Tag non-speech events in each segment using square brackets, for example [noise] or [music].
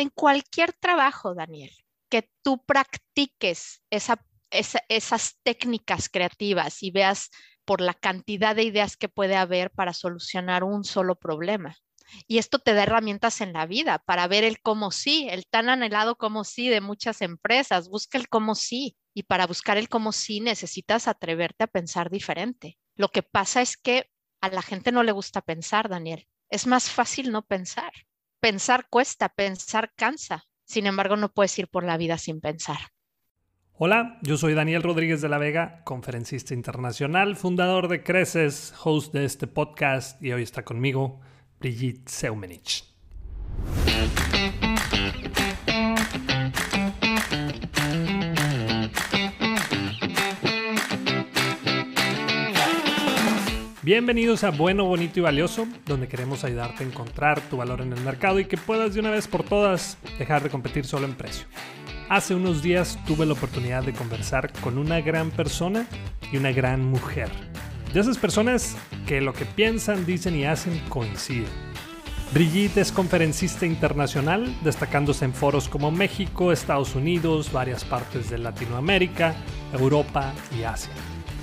en cualquier trabajo, Daniel, que tú practiques esas técnicas creativas y veas por la cantidad de ideas que puede haber para solucionar un solo problema. Y esto te da herramientas en la vida para ver el cómo sí, el tan anhelado cómo sí de muchas empresas. Busca el cómo sí. Y para buscar el cómo sí necesitas atreverte a pensar diferente. Lo que pasa es que a la gente no le gusta pensar, Daniel. Es más fácil no pensar. Pensar cuesta, pensar cansa. Sin embargo, no puedes ir por la vida sin pensar. Hola, yo soy Daniel Rodríguez de la Vega, conferencista internacional, fundador de Creces, host de este podcast y hoy está conmigo Brigitte Seumenich. Bienvenidos a Bueno, Bonito y Valioso, donde queremos ayudarte a encontrar tu valor en el mercado y que puedas de una vez por todas dejar de competir solo en precio. Hace unos días tuve la oportunidad de conversar con una gran persona y una gran mujer. De esas personas que lo que piensan, dicen y hacen coinciden. Brigitte es conferencista internacional, destacándose en foros como México, Estados Unidos, varias partes de Latinoamérica, Europa y Asia.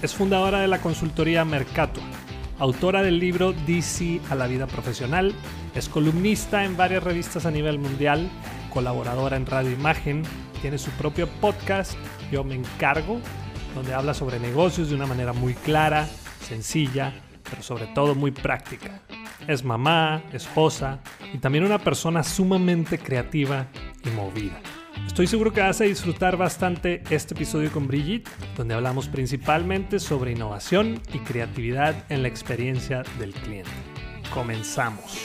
Es fundadora de la consultoría Mercato, autora del libro DC a la vida profesional, es columnista en varias revistas a nivel mundial, colaboradora en Radio Imagen, tiene su propio podcast, Yo me encargo, donde habla sobre negocios de una manera muy clara, sencilla, pero sobre todo muy práctica. Es mamá, esposa y también una persona sumamente creativa y movida. Estoy seguro que vas a disfrutar bastante este episodio con Brigitte, donde hablamos principalmente sobre innovación y creatividad en la experiencia del cliente. Comenzamos.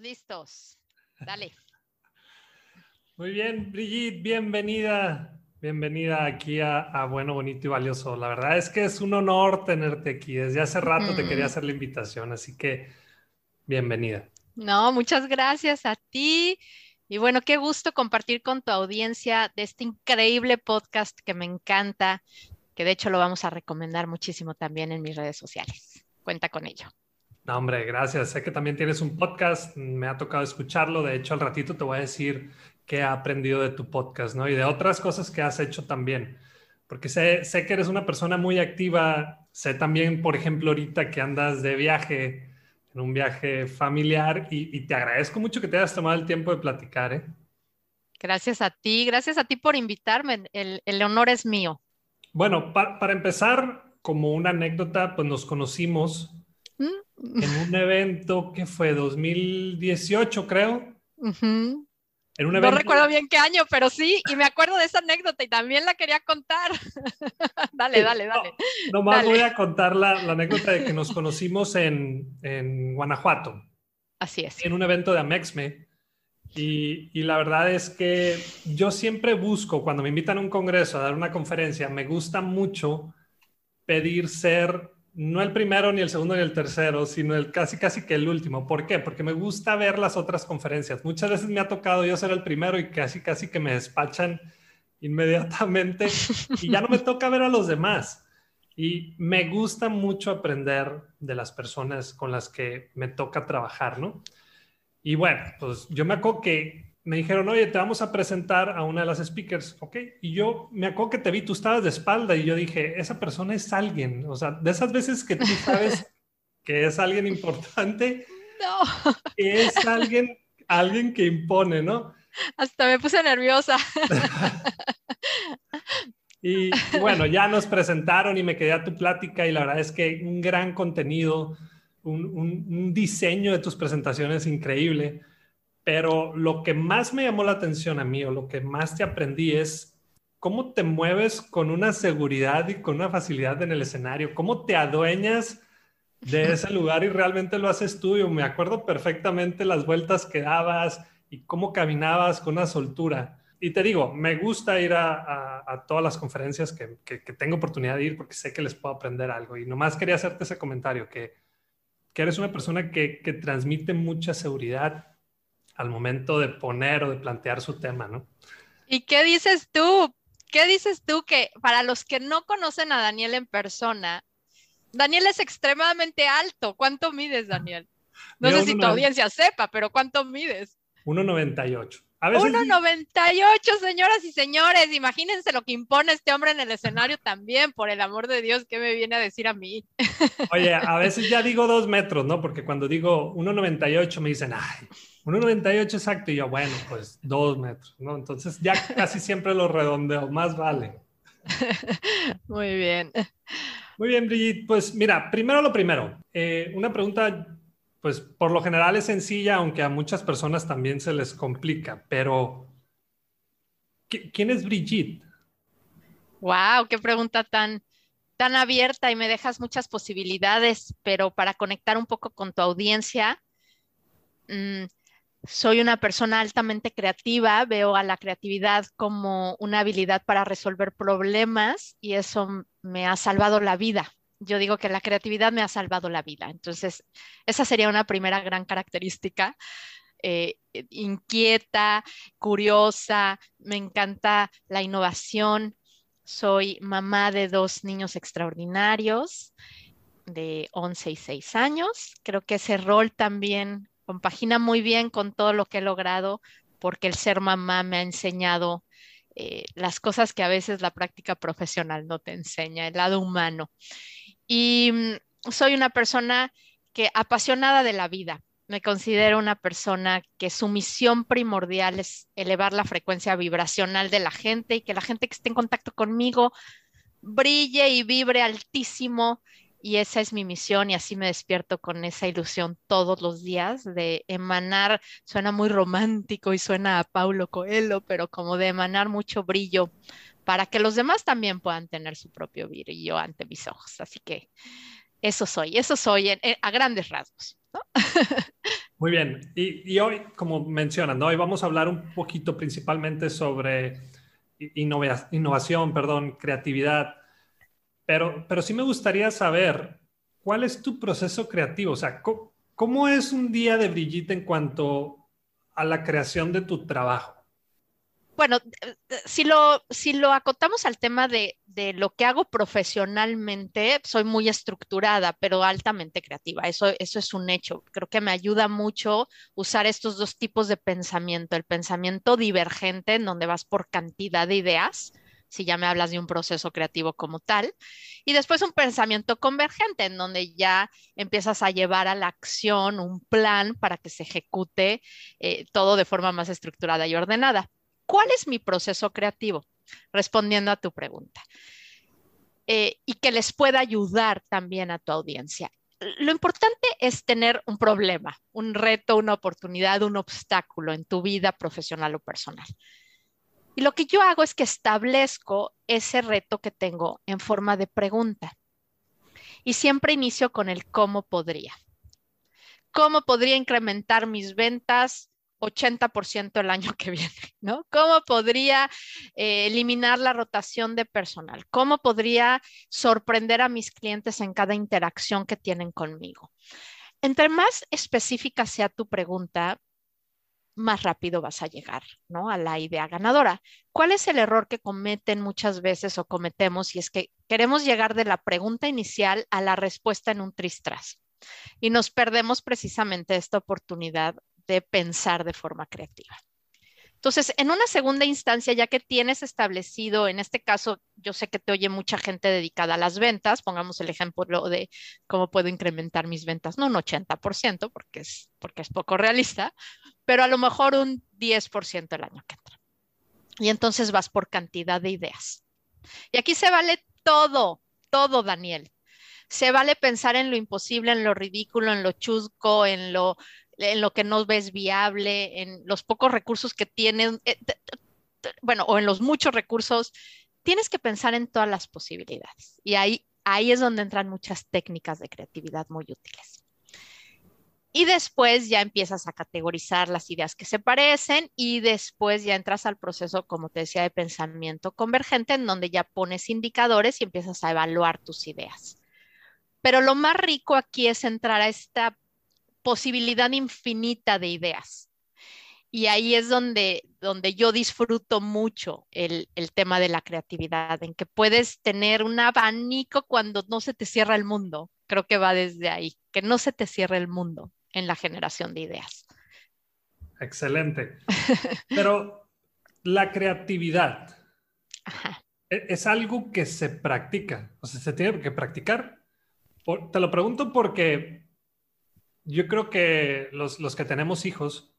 listos. Dale. Muy bien, Brigitte, bienvenida. Bienvenida aquí a, Bueno, Bonito y Valioso. La verdad es que es un honor tenerte aquí. Desde hace rato te quería hacer la invitación, así que bienvenida. No, muchas gracias a ti. Y bueno, qué gusto compartir con tu audiencia de este increíble podcast que me encanta, que de hecho lo vamos a recomendar muchísimo también en mis redes sociales. Cuenta con ello. No, hombre, gracias. Sé que también tienes un podcast, me ha tocado escucharlo. De hecho, al ratito te voy a decir qué he aprendido de tu podcast, ¿no? Y de otras cosas que has hecho también. Porque sé, sé que eres una persona muy activa. Sé también, por ejemplo, ahorita que andas de viaje, en un viaje familiar, y, te agradezco mucho que te hayas tomado el tiempo de platicar, ¿eh? Gracias a ti, gracias a ti por invitarme. El, el honor es mío. Bueno, para empezar, como una anécdota, pues nos conocimos en un evento que fue 2018, creo. En un evento... No recuerdo bien qué año, pero sí, y me acuerdo de esa anécdota y también la quería contar. [laughs] dale, dale, dale. No, nomás voy a contar la, anécdota de que nos conocimos en, en, Guanajuato. Así es. En un evento de Amexme. Y, y, la verdad es que yo siempre busco, cuando me invitan a un congreso a dar una conferencia, me gusta mucho pedir ser no el primero, ni el segundo, ni el tercero, sino el casi, casi que el último. ¿Por qué? Porque me gusta ver las otras conferencias. Muchas veces me ha tocado yo ser el primero y casi, casi que me despachan [laughs] inmediatamente y ya no me toca ver a los demás. Y me gusta mucho aprender de las personas con las que me toca trabajar, ¿no? Y bueno, pues yo me acuerdo que me dijeron, oye, te vamos a presentar a una de las speakers, ¿ok? Y yo me acuerdo que te vi, tú estabas de espalda y yo dije, esa persona es alguien, o sea, de esas veces que tú sabes [laughs] que es alguien importante, no. es alguien, alguien que impone, ¿no? Hasta me puse nerviosa. [laughs] y bueno, ya nos presentaron y me quedé a tu plática y la verdad es que un gran contenido, un, un diseño de tus presentaciones increíble. Pero lo que más me llamó la atención a mí o lo que más te aprendí es cómo te mueves con una seguridad y con una facilidad en el escenario, cómo te adueñas de [laughs] ese lugar y realmente lo haces tuyo. Me acuerdo perfectamente las vueltas que dabas y cómo caminabas con una soltura. Y te digo, me gusta ir a, todas las conferencias que, tengo oportunidad de ir porque sé que les puedo aprender algo. Y nomás quería hacerte ese comentario, que, que eres una persona que, que transmite mucha seguridad al momento de poner o de plantear su tema, ¿no? ¿Y qué dices tú? ¿Qué dices tú que para los que no conocen a Daniel en persona, Daniel es extremadamente alto. ¿Cuánto mides, Daniel? No sé si tu audiencia sepa, pero ¿cuánto mides? 1,98. 1,98, señoras y señores. Imagínense lo que impone este hombre en el escenario también, por el amor de Dios, ¿qué me viene a decir a mí? Oye, a [laughs] veces ya digo dos metros, ¿no? Porque cuando digo 1,98 me dicen, ay, 1,98 exacto. Y yo, bueno, pues dos metros, ¿no? Entonces ya casi siempre lo redondeo, más vale. [laughs] Muy bien. Muy bien, Brigitte. Pues mira, primero lo primero. Eh, una pregunta pues por lo general es sencilla, aunque a muchas personas también se les complica, pero ¿quién es Brigitte? Wow, qué pregunta tan, tan abierta y me dejas muchas posibilidades, pero para conectar un poco con tu audiencia, mm, soy una persona altamente creativa, veo a la creatividad como una habilidad para resolver problemas y eso me ha salvado la vida yo digo que la creatividad me ha salvado la vida. Entonces, esa sería una primera gran característica. Eh, inquieta, curiosa, me encanta la innovación. Soy mamá de dos niños extraordinarios de 11 y 6 años. Creo que ese rol también compagina muy bien con todo lo que he logrado porque el ser mamá me ha enseñado eh, las cosas que a veces la práctica profesional no te enseña, el lado humano. Y mm, soy una persona que apasionada de la vida. Me considero una persona que su misión primordial es elevar la frecuencia vibracional de la gente y que la gente que esté en contacto conmigo brille y vibre altísimo. Y esa es mi misión y así me despierto con esa ilusión todos los días de emanar, suena muy romántico y suena a Paulo Coelho, pero como de emanar mucho brillo para que los demás también puedan tener su propio brillo ante mis ojos. Así que eso soy, eso soy a grandes rasgos. [laughs] Muy bien. Y, hoy, como mencionan, hoy vamos a hablar un poquito principalmente sobre innovación, perdón, creatividad. Pero, pero sí me gustaría saber cuál es tu proceso creativo. O sea, cómo es un día de Brigitte en cuanto a la creación de tu trabajo? bueno, si lo, si lo acotamos al tema de, lo que hago profesionalmente, soy muy estructurada, pero altamente creativa. Eso, eso es un hecho. Creo que me ayuda mucho usar estos dos tipos de pensamiento. El pensamiento divergente, en donde vas por cantidad de ideas, si ya me hablas de un proceso creativo como tal, y después un pensamiento convergente, en donde ya empiezas a llevar a la acción un plan para que se ejecute eh, todo de forma más estructurada y ordenada. ¿Cuál es mi proceso creativo? Respondiendo a tu pregunta. Eh, y que les pueda ayudar también a tu audiencia. Lo importante es tener un problema, un reto, una oportunidad, un obstáculo en tu vida profesional o personal. Y lo que yo hago es que establezco ese reto que tengo en forma de pregunta. Y siempre inicio con el cómo podría. ¿Cómo podría incrementar mis ventas 80% el año que viene, [laughs] ¿no? ¿Cómo podría eh, eliminar la rotación de personal? ¿Cómo podría sorprender a mis clientes en cada interacción que tienen conmigo? Entre más específica sea tu pregunta, más rápido vas a llegar, ¿no? A la idea ganadora. ¿Cuál es el error que cometen muchas veces o cometemos? Y es que queremos llegar de la pregunta inicial a la respuesta en un tristras. Y nos perdemos precisamente esta oportunidad de pensar de forma creativa. Entonces, en una segunda instancia, ya que tienes establecido, en este caso, yo sé que te oye mucha gente dedicada a las ventas, pongamos el ejemplo de cómo puedo incrementar mis ventas, no un 80%, porque es, porque es poco realista, pero a lo mejor un 10% el año que entra. Y entonces vas por cantidad de ideas. Y aquí se vale todo, todo, Daniel. Se vale pensar en lo imposible, en lo ridículo, en lo chusco, en lo en lo que no ves viable, en los pocos recursos que tienen, eh, bueno, o en los muchos recursos, tienes que pensar en todas las posibilidades. Y ahí, ahí es donde entran muchas técnicas de creatividad muy útiles. Y después ya empiezas a categorizar las ideas que se parecen y después ya entras al proceso, como te decía, de pensamiento convergente, en donde ya pones indicadores y empiezas a evaluar tus ideas. Pero lo más rico aquí es entrar a esta posibilidad infinita de ideas. y ahí es donde, donde yo disfruto mucho el, el, tema de la creatividad, en que puedes tener un abanico cuando no se te cierra el mundo. Creo que va desde ahí, que no se te cierre el mundo en la generación de ideas. Excelente. Pero la creatividad e, es algo que se practica, o sea, se tiene que practicar. Te lo pregunto porque yo creo que los, los que tenemos hijos,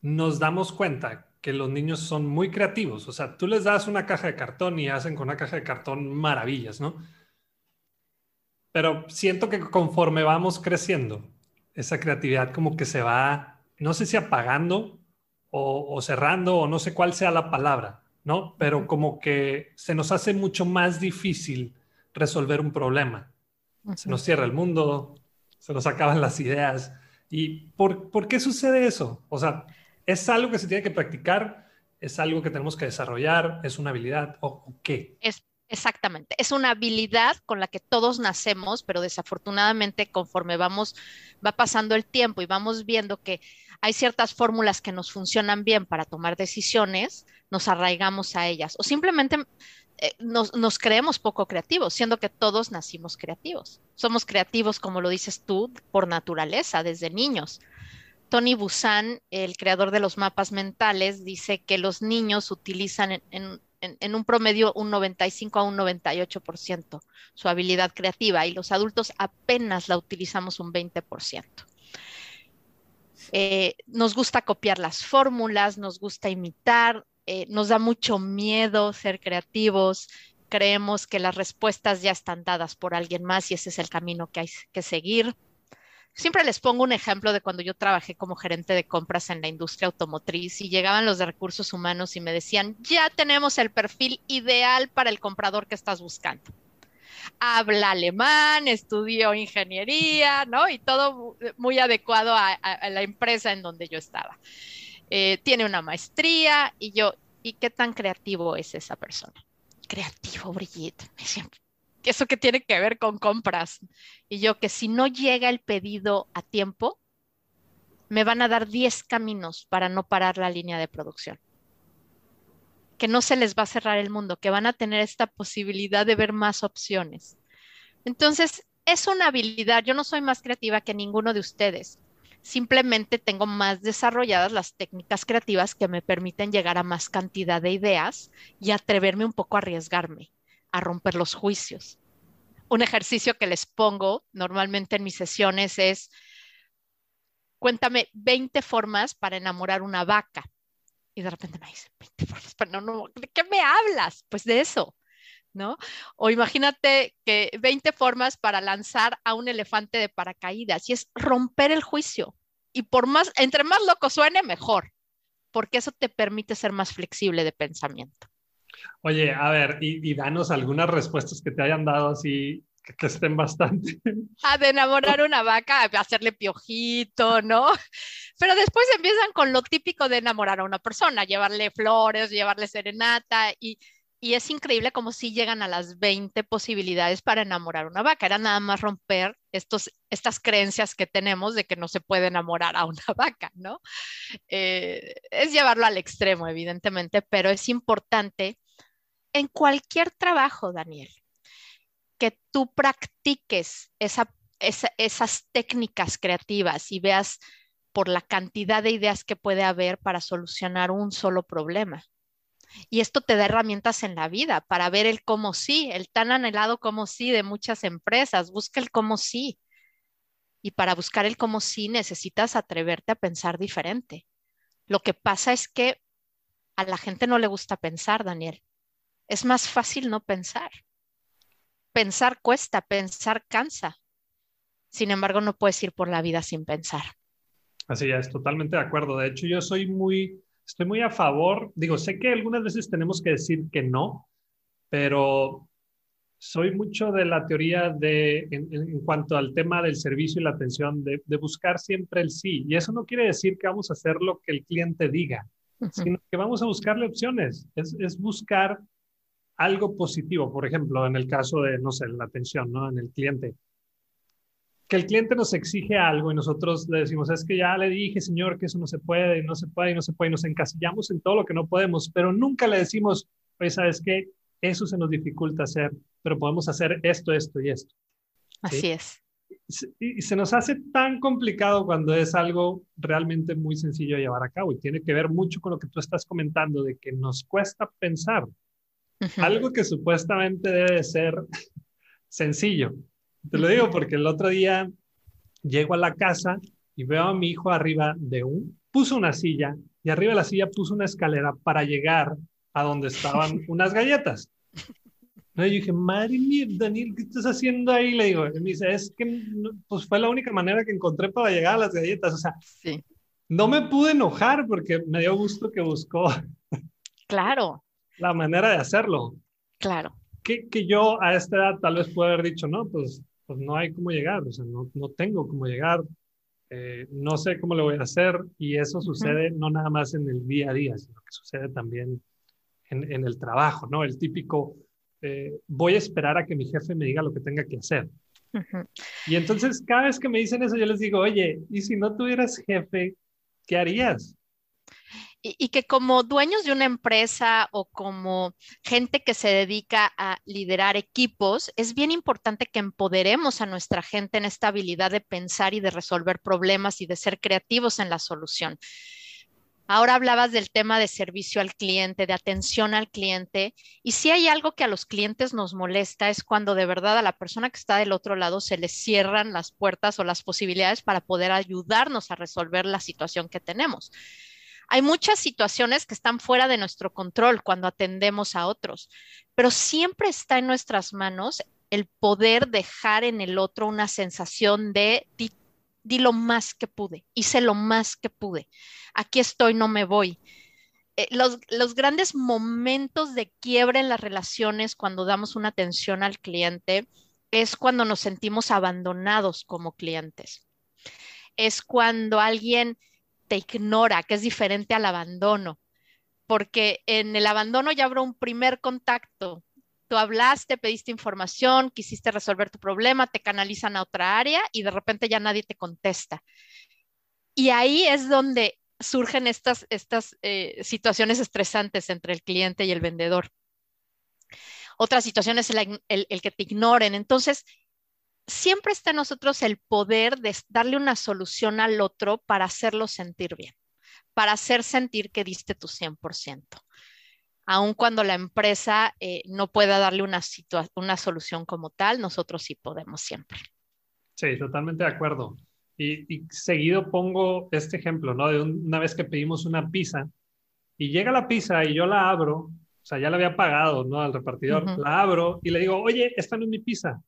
nos damos cuenta que los niños son muy creativos. O sea, tú les das una caja de cartón y hacen con una caja de cartón maravillas, ¿no? Pero siento que conforme vamos creciendo, esa creatividad como que se va, no sé si apagando o, cerrando o no sé cuál sea la palabra, ¿no? Pero como que se nos hace mucho más difícil resolver un problema. Se nos cierra el mundo, se nos acaban las ideas. ¿Y por, por qué sucede eso? O sea, ¿Es algo que se tiene que practicar? ¿Es algo que tenemos que desarrollar? ¿Es una habilidad o, qué? Es Exactamente, es una habilidad con la que todos nacemos, pero desafortunadamente conforme vamos, va pasando el tiempo y vamos viendo que hay ciertas fórmulas que nos funcionan bien para tomar decisiones, nos arraigamos a ellas o simplemente eh, nos, creemos poco creativos, siendo que todos nacimos creativos. Somos creativos, como lo dices tú, por naturaleza, desde niños. Tony Busan, el creador de los mapas mentales, dice que los niños utilizan en, un promedio un 95 a un 98% su habilidad creativa y los adultos apenas la utilizamos un 20%. Eh, nos gusta copiar las fórmulas, nos gusta imitar, eh, nos da mucho miedo ser creativos, creemos que las respuestas ya están dadas por alguien más y ese es el camino que hay que seguir. Siempre les pongo un ejemplo de cuando yo trabajé como gerente de compras en la industria automotriz y llegaban los de recursos humanos y me decían, ya tenemos el perfil ideal para el comprador que estás buscando. Habla alemán, estudió ingeniería, ¿no? Y todo muy adecuado a, la empresa en donde yo estaba. Eh, tiene una maestría y yo, ¿y qué tan creativo es esa persona? Creativo, Brigitte. [laughs] Eso que tiene que ver con compras. Y yo que si no llega el pedido a tiempo, me van a dar 10 caminos para no parar la línea de producción. Que no se les va a cerrar el mundo, que van a tener esta posibilidad de ver más opciones. Entonces, es una habilidad. Yo no soy más creativa que ninguno de ustedes. Simplemente tengo más desarrolladas las técnicas creativas que me permiten llegar a más cantidad de ideas y atreverme un poco a arriesgarme a romper los juicios. Un ejercicio que les pongo normalmente en mis sesiones es, cuéntame 20 formas para enamorar una vaca. Y de repente me dicen, 20 formas, pero no, ¿de qué me hablas? Pues de eso, ¿no? O imagínate que 20 formas para lanzar a un elefante de paracaídas y es romper el juicio. Y por más, entre más loco suene, mejor, porque eso te permite ser más flexible de pensamiento. Oye, a ver, y, danos algunas respuestas que te hayan dado así que, estén bastante. Ah, de enamorar una vaca, hacerle piojito, ¿no? Pero después empiezan con lo típico de enamorar a una persona, llevarle flores, llevarle serenata y, y es increíble como si llegan a las 20 posibilidades para enamorar a una vaca. Era nada más romper estos, estas creencias que tenemos de que no se puede enamorar a una [laughs] vaca, ¿no? Eh, es llevarlo al extremo, evidentemente, pero es importante en cualquier trabajo, Daniel, que tú practiques esas técnicas creativas y veas por la cantidad de ideas que puede haber para solucionar un solo problema. Y esto te da herramientas en la vida para ver el cómo sí, el tan anhelado cómo sí de muchas empresas. Busca el cómo sí. Y para buscar el cómo sí necesitas atreverte a pensar diferente. Lo que pasa es que a la gente no le gusta pensar, Daniel es más fácil no pensar. Pensar cuesta, pensar cansa. Sin embargo, no puedes ir por la vida sin pensar. Así es, totalmente de acuerdo. De hecho, yo soy muy, estoy muy a favor. Digo, sé que algunas veces tenemos que decir que no, pero soy mucho de la teoría de, en, cuanto al tema del servicio y la atención, de, buscar siempre el sí. Y eso no quiere decir que vamos a hacer lo que el cliente diga, sino que vamos a buscarle opciones. Es, es buscar algo positivo, por ejemplo, en el caso de, no sé, la atención, ¿no? En el cliente. Que el cliente nos exige algo y nosotros le decimos, es que ya le dije, señor, que eso no se puede, no se puede, no se puede, y nos encasillamos en todo lo que no podemos, pero nunca le decimos, oye, ¿sabes qué? Eso se nos dificulta hacer, pero podemos hacer esto, esto y esto. Así es. Y se nos hace tan complicado cuando es algo realmente muy sencillo de llevar a cabo y tiene que ver mucho con lo que tú estás comentando de que nos cuesta pensar. Algo que supuestamente debe ser [laughs] sencillo. Te lo digo porque el otro día llego a la casa y veo a mi hijo arriba de un, puso una silla y arriba de la silla puso una escalera para llegar a donde estaban [laughs] unas galletas. Y yo dije, madre mía, Daniel, ¿qué estás haciendo ahí? Le digo, y me dice, es que pues fue la única manera que encontré para llegar a las galletas. O sea, sí. no me pude enojar porque me dio gusto que buscó. [laughs] Claro. La manera de hacerlo. Claro. Que, que yo a esta edad tal vez puedo haber dicho, no, pues, pues no hay cómo llegar, o sea, no, no tengo cómo llegar, eh, no sé cómo lo voy a hacer y eso sucede no nada más en el día a día, sino que sucede también en, en el trabajo, ¿no? El típico, eh, voy a esperar a que mi jefe me diga lo que tenga que hacer. Y entonces cada vez que me dicen eso, yo les digo, oye, ¿y si no tuvieras jefe, qué harías? Y, que como dueños de una empresa o como gente que se dedica a liderar equipos, es bien importante que empoderemos a nuestra gente en esta habilidad de pensar y de resolver problemas y de ser creativos en la solución. Ahora hablabas del tema de servicio al cliente, de atención al cliente, y si hay algo que a los clientes nos molesta es cuando de verdad a la persona que está del otro lado se le cierran las puertas o las posibilidades para poder ayudarnos a resolver la situación que tenemos. Hay muchas situaciones que están fuera de nuestro control cuando atendemos a otros, pero siempre está en nuestras manos el poder dejar en el otro una sensación de di, lo más que pude, hice lo más que pude, aquí estoy, no me voy. Eh, los, los, grandes momentos de quiebre en las relaciones cuando damos una atención al cliente es cuando nos sentimos abandonados como clientes. Es cuando alguien te ignora, que es diferente al abandono, porque en el abandono ya habrá un primer contacto. Tú hablaste, pediste información, quisiste resolver tu problema, te canalizan a otra área y de repente ya nadie te contesta. Y ahí es donde surgen estas, estas eh, situaciones estresantes entre el cliente y el vendedor. Otra situación es el, el que te ignoren. Entonces, siempre está en nosotros el poder de darle una solución al otro para hacerlo sentir bien, para hacer sentir que diste tu 100%. Aun cuando la empresa eh, no pueda darle una, una solución como tal, nosotros sí podemos siempre. Sí, totalmente de acuerdo. Y, seguido pongo este ejemplo, ¿no? De una vez que pedimos una pizza y llega la pizza y yo la abro, o sea, ya la había pagado, ¿no? Al repartidor, la abro y le digo, oye, esta no es mi pizza.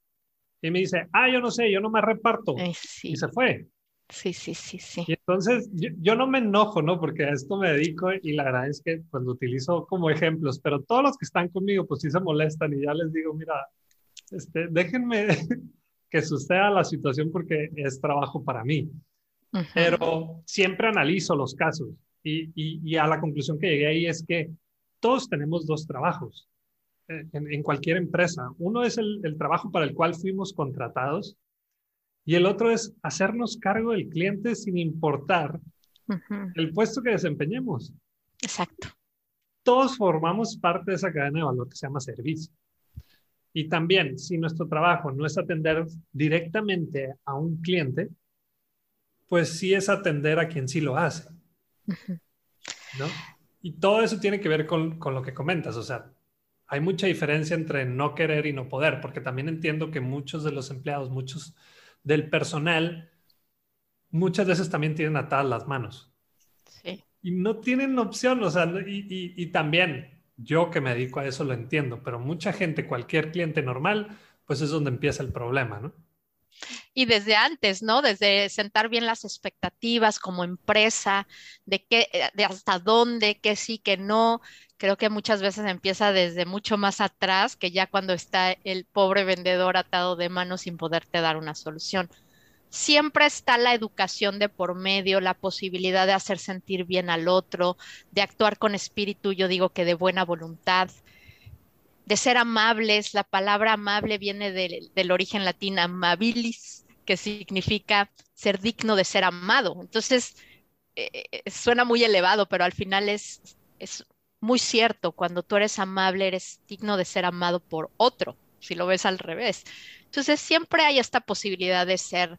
Y me dice, ah, yo no sé, yo no me reparto. Eh, y se fue. Sí, sí, sí, sí. Y entonces yo, no me enojo, ¿no? Porque a esto me dedico y la verdad es que cuando utilizo como ejemplos, pero todos los que están conmigo pues sí se molestan y ya les digo, mira, este, déjenme [laughs] que suceda la situación porque es trabajo para mí. Pero siempre analizo los casos y, y, y a la conclusión que llegué ahí es que todos tenemos dos trabajos en, cualquier empresa. Uno es el, trabajo para el cual fuimos contratados y el otro es hacernos cargo del cliente sin importar el puesto que desempeñemos. Exacto. Todos formamos parte de esa cadena de valor que se llama servicio. Y también, si nuestro trabajo no es atender directamente a un cliente, pues sí es atender a quien sí lo hace. ¿no? Y todo eso tiene que ver con, con, lo que comentas. O sea, hay mucha diferencia entre no querer y no poder, porque también entiendo que muchos de los empleados, muchos del personal, muchas veces también tienen atadas las manos. Sí. Y no tienen opción, o sea, y, y, también yo que me dedico a eso lo entiendo, pero mucha gente, cualquier cliente normal, pues es donde empieza el problema, ¿no? Y desde antes, ¿no? Desde sentar bien las expectativas como empresa, de qué, de hasta dónde, qué sí, qué no, creo que muchas veces empieza desde mucho más atrás que ya cuando está el pobre vendedor atado de manos sin poderte dar una solución. Siempre está la educación de por medio, la posibilidad de hacer sentir bien al otro, de actuar con espíritu, yo digo que de buena voluntad, de ser amables. La palabra amable viene del, origen latín amabilis, que significa ser digno de ser amado. Entonces, eh, eh, suena muy elevado, pero al final es, es muy cierto. Cuando tú eres amable, eres digno de ser amado por otro, si lo ves al revés. Entonces, siempre hay esta posibilidad de ser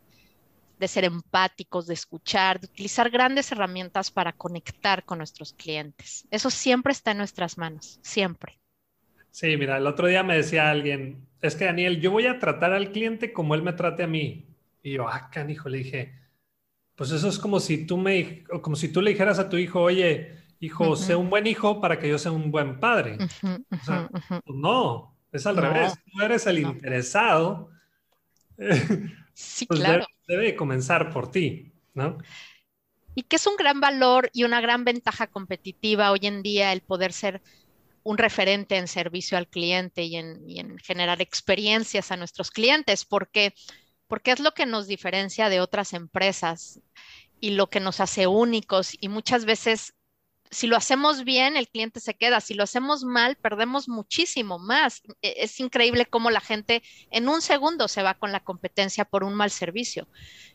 de ser empáticos, de escuchar, de utilizar grandes herramientas para conectar con nuestros clientes. Eso siempre está en nuestras manos, siempre. Sí, mira, el otro día me decía alguien, es que Daniel, yo voy a tratar al cliente como él me trate a mí. Y yo, ah, canijo, le dije, pues eso es como si tú me, como si tú le dijeras a tu hijo, oye, hijo, sé un buen hijo para que yo sea un buen padre. o sea, pues no, es al revés. Tú eres el interesado. Sí, [laughs] pues claro. Debe, comenzar por ti, ¿no? Y que es un gran valor y una gran ventaja competitiva hoy en día el poder ser un referente en servicio al cliente y en, generar experiencias a nuestros clientes, porque, porque es lo que nos diferencia de otras empresas y lo que nos hace únicos y muchas veces si lo hacemos bien, el cliente se queda. Si lo hacemos mal, perdemos muchísimo más. E, es increíble cómo la gente en un segundo se va con la competencia por un mal servicio.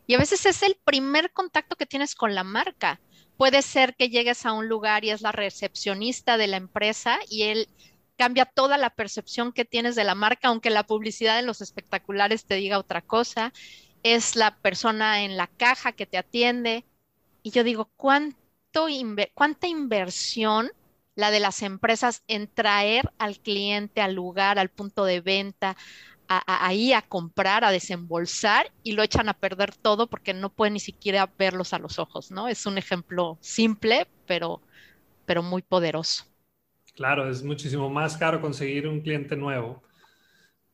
Y a veces es el primer contacto que tienes con la marca. Puede ser que llegues a un lugar y es la recepcionista de la empresa y él cambia toda la percepción que tienes de la marca, aunque la publicidad en los espectaculares te diga otra cosa. Es la persona en la caja que te atiende. Y yo digo, ¿cuánto? cuánta inversión la de las empresas en traer al cliente al lugar, al punto de venta, ahí a comprar, a desembolsar y lo echan a perder todo porque no pueden ni siquiera verlos a los ojos, ¿no? Es un ejemplo simple, pero, pero muy poderoso. Claro, es muchísimo más caro conseguir un cliente nuevo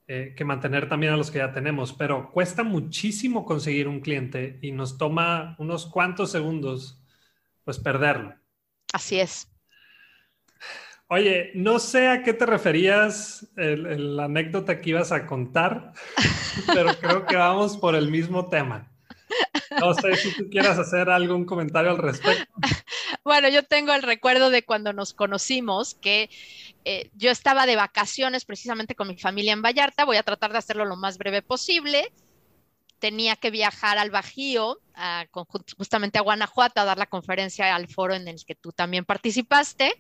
eh, que mantener también a los que ya tenemos, pero cuesta muchísimo conseguir un cliente y nos toma unos cuantos segundos pues perderlo. Así es. Oye, no sé a qué te referías la anécdota que ibas a contar, [laughs] pero creo que vamos por el mismo tema. No sé si tú quieras hacer algún comentario al respecto. Bueno, yo tengo el recuerdo de cuando nos conocimos, que eh, yo estaba de vacaciones precisamente con mi familia en Vallarta, voy a tratar de hacerlo lo más breve posible tenía que viajar al Bajío, justamente a Guanajuato, a dar la conferencia al foro en el que tú también participaste,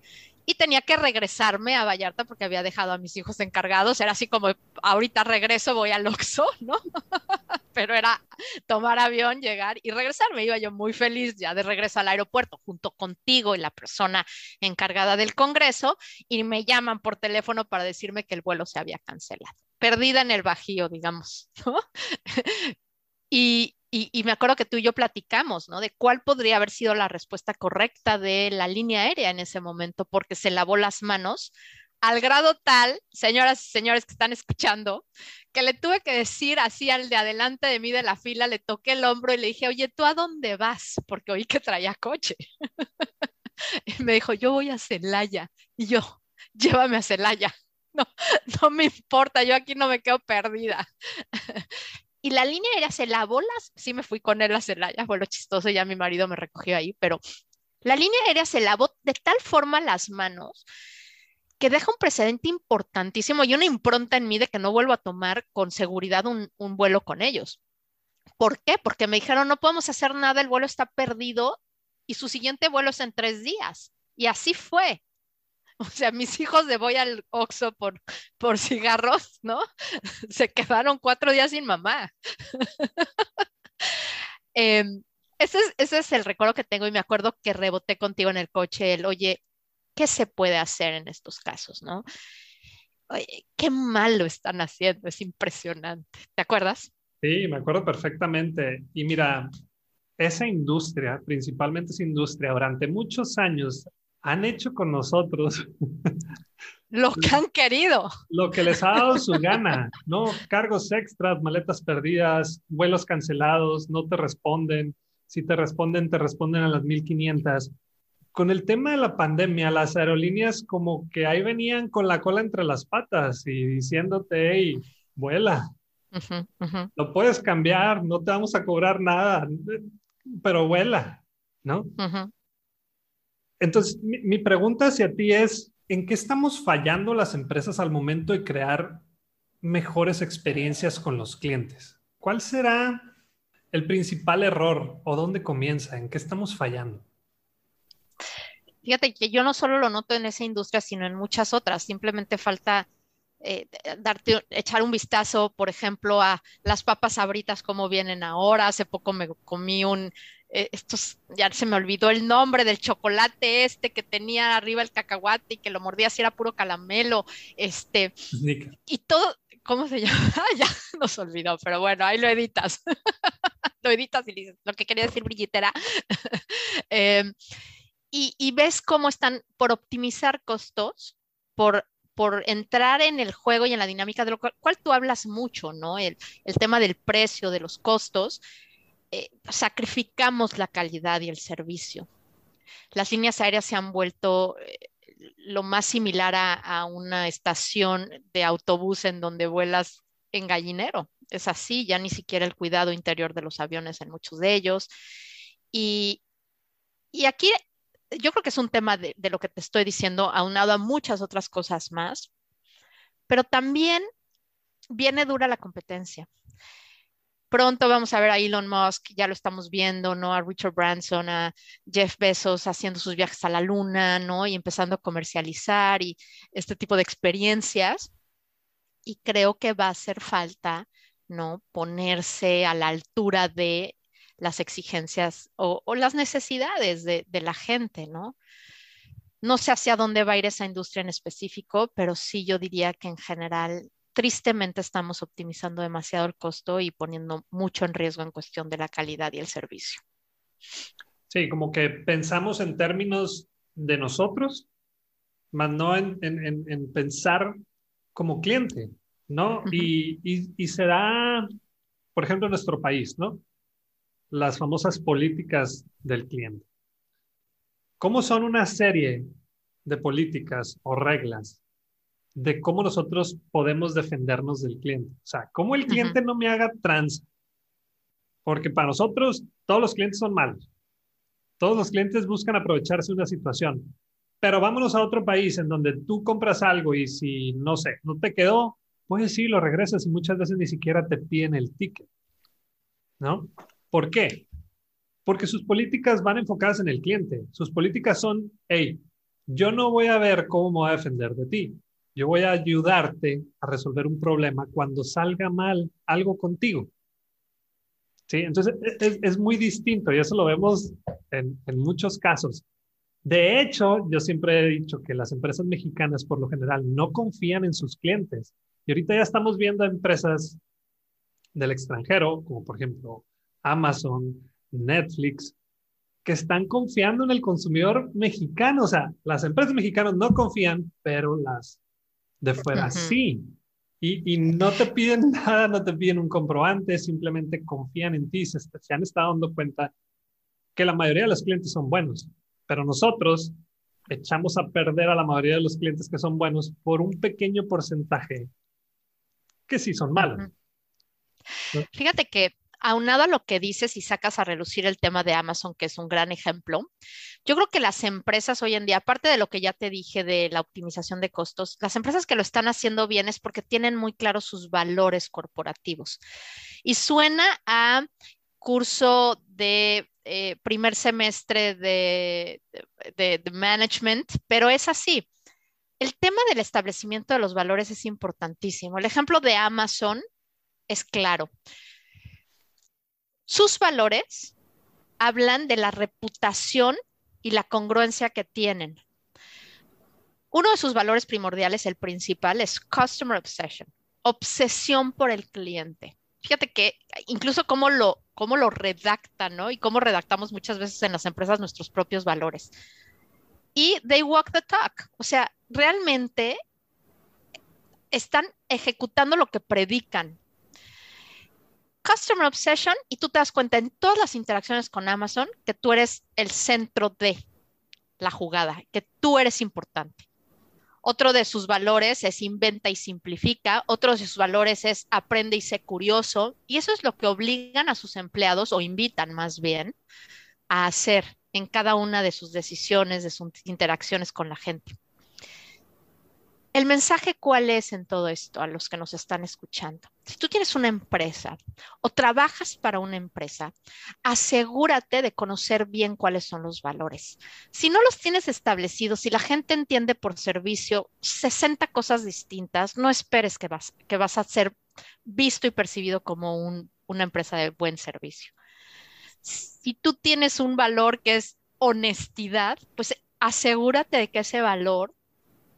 y tenía que regresarme a Vallarta porque había dejado a mis hijos encargados. Era así como, ahorita regreso, voy al Oxxo, [laughs] ¿no? Pero era tomar avión, llegar y regresarme. Iba yo muy feliz ya de regreso al aeropuerto junto contigo y la persona encargada del Congreso y me llaman por teléfono para decirme que el vuelo se había cancelado. Perdida en el Bajío, digamos, ¿no? [laughs] Y, me acuerdo que tú y yo platicamos, ¿no? De cuál podría haber sido la respuesta correcta de la línea aérea en ese momento, porque se lavó las manos al grado tal, señoras y señores que están escuchando, que le tuve que decir así al de adelante de mí de la fila, le toqué el hombro y le dije, oye, ¿tú a dónde vas? Porque oí que traía coche. [laughs] y me dijo, yo voy a Celaya. Y yo, llévame a Celaya. [laughs] No, no me importa, yo aquí no me quedo perdida. Y la línea aérea se lavó las, sí me fui con él a Celaya, fue lo chistoso, ya mi marido me recogió ahí, pero la línea aérea se lavó de tal forma las manos que deja un precedente importantísimo y una impronta en mí de que no vuelvo a tomar con seguridad un, un vuelo con ellos. ¿Por qué? Porque me dijeron, no podemos hacer nada, el vuelo está perdido y su siguiente vuelo es en tres días. Y así fue. O sea, mis hijos de voy al Oxxo por, por cigarros, ¿no? [laughs] Se quedaron cuatro días sin mamá. [laughs] Em, ese, es, ese es el recuerdo que tengo y me acuerdo que reboté contigo en el coche el, oye, ¿qué se puede hacer en estos casos, no? Oye, qué mal lo están haciendo, es impresionante. ¿Te acuerdas? Sí, me acuerdo perfectamente. Y mira, esa industria, principalmente esa industria, durante muchos años han hecho con nosotros [laughs] lo que han querido. Lo que les ha dado su gana, ¿no? Cargos extras, maletas perdidas, vuelos cancelados, no te responden. Si te responden, te responden a las 1500. Con el tema de la pandemia, las aerolíneas como que ahí venían con la cola entre las patas y diciéndote, hey, vuela. Lo puedes cambiar, no te vamos a cobrar nada, pero vuela, ¿no? Entonces, mi, pregunta hacia ti es, ¿en qué estamos fallando las empresas al momento de crear mejores experiencias con los clientes? ¿Cuál será el principal error o dónde comienza? ¿En qué estamos fallando? Fíjate que yo no solo lo noto en esa industria, sino en muchas otras. Simplemente falta eh, darte, echar un vistazo, por ejemplo, a las papas abritas, cómo vienen ahora. Hace poco me comí un, eh, estos, ya se me olvidó el nombre del chocolate este que tenía arriba el cacahuate y que lo mordía si era puro calamelo. Este, y todo, ¿cómo se [laughs] llama? ya nos olvidó, pero bueno, ahí lo editas. [laughs] lo editas y dices lo que quería decir brilletera. [laughs] Em, y, ves cómo están por optimizar costos, por, por entrar en el juego y en la dinámica de lo cual, tú hablas mucho, ¿no? El, tema del precio, de los costos, eh, sacrificamos la calidad y el servicio. Las líneas aéreas se han vuelto eh, lo más similar a, a, una estación de autobús en donde vuelas en gallinero. Es así, ya ni siquiera el cuidado interior de los aviones en muchos de ellos. Y, y aquí yo creo que es un tema de, lo que te estoy diciendo, aunado a muchas otras cosas más, pero también viene dura la competencia. Pronto vamos a ver a Elon Musk, ya lo estamos viendo, ¿no? A Richard Branson, a Jeff Bezos haciendo sus viajes a la luna, ¿no? Y empezando a comercializar y este tipo de experiencias. Y creo que va a hacer falta, ¿no? Ponerse a la altura de las exigencias o, las necesidades de, la gente, ¿no? No sé hacia dónde va a ir esa industria en específico, pero sí yo diría que en general, tristemente estamos optimizando demasiado el costo y poniendo mucho en riesgo en cuestión de la calidad y el servicio. Sí, como que pensamos en términos de nosotros, más no en, pensar como cliente, ¿no? y, y, y se da, por ejemplo, en nuestro país, ¿no? Las famosas políticas del cliente. ¿Cómo son una serie de políticas o reglas de cómo nosotros podemos defendernos del cliente? O sea, cómo el cliente no me haga trans. Porque para nosotros todos los clientes son malos. Todos los clientes buscan aprovecharse de una situación. Pero vámonos a otro país en donde tú compras algo y si, no sé, no te quedó, pues sí, lo regresas y muchas veces ni siquiera te piden el ticket. ¿No? ¿Por qué? Porque sus políticas van enfocadas en el cliente. Sus políticas son, hey, yo no voy a ver cómo me voy a defender de ti. Yo voy a ayudarte a resolver un problema cuando salga mal algo contigo. ¿Sí? Entonces es, muy distinto y eso lo vemos en, en muchos casos. De hecho, yo siempre he dicho que las empresas mexicanas por lo general no confían en sus clientes. Y ahorita ya estamos viendo empresas del extranjero, como por ejemplo Amazon, Netflix, que están confiando en el consumidor mexicano. O sea, las empresas mexicanas no confían, pero las de fuera sí. Y, no te piden [laughs] nada, no te piden un comprobante, simplemente confían en ti. Se, se han estado dando cuenta que la mayoría de los clientes son buenos, pero nosotros echamos a perder a la mayoría de los clientes que son buenos por un pequeño porcentaje que sí son malos. Fíjate que aunado a lo que dices y sacas a relucir el tema de Amazon, que es un gran ejemplo, yo creo que las empresas hoy en día, aparte de lo que ya te dije de la optimización de costos, las empresas que lo están haciendo bien es porque tienen muy claros sus valores corporativos. Y suena a curso de eh, primer semestre de, de management, pero es así. El tema del establecimiento de los valores es importantísimo. El ejemplo de Amazon es claro. Sus valores hablan de la reputación y la congruencia que tienen. Uno de sus valores primordiales, el principal, es Customer Obsession, obsesión por el cliente. Fíjate que incluso cómo lo, cómo lo redactan, ¿no? Y cómo redactamos muchas veces en las empresas nuestros propios valores. Y they walk the talk. O sea, realmente están ejecutando lo que predican. Customer Obsession y tú te das cuenta en todas las interacciones con Amazon que tú eres el centro de la jugada, que tú eres importante. Otro de sus valores es inventa y simplifica, otro de sus valores es aprende y sé curioso, y eso es lo que obligan a sus empleados, o invitan más bien, a hacer en cada una de sus decisiones, de sus interacciones con la gente. El mensaje cuál es en todo esto a los que nos están escuchando. Si tú tienes una empresa o trabajas para una empresa, asegúrate de conocer bien cuáles son los valores. Si no los tienes establecidos, si la gente entiende por servicio 60 cosas distintas, no esperes que vas, que vas a ser visto y percibido como una empresa de buen servicio. Si tú tienes un valor que es honestidad, pues asegúrate de que ese valor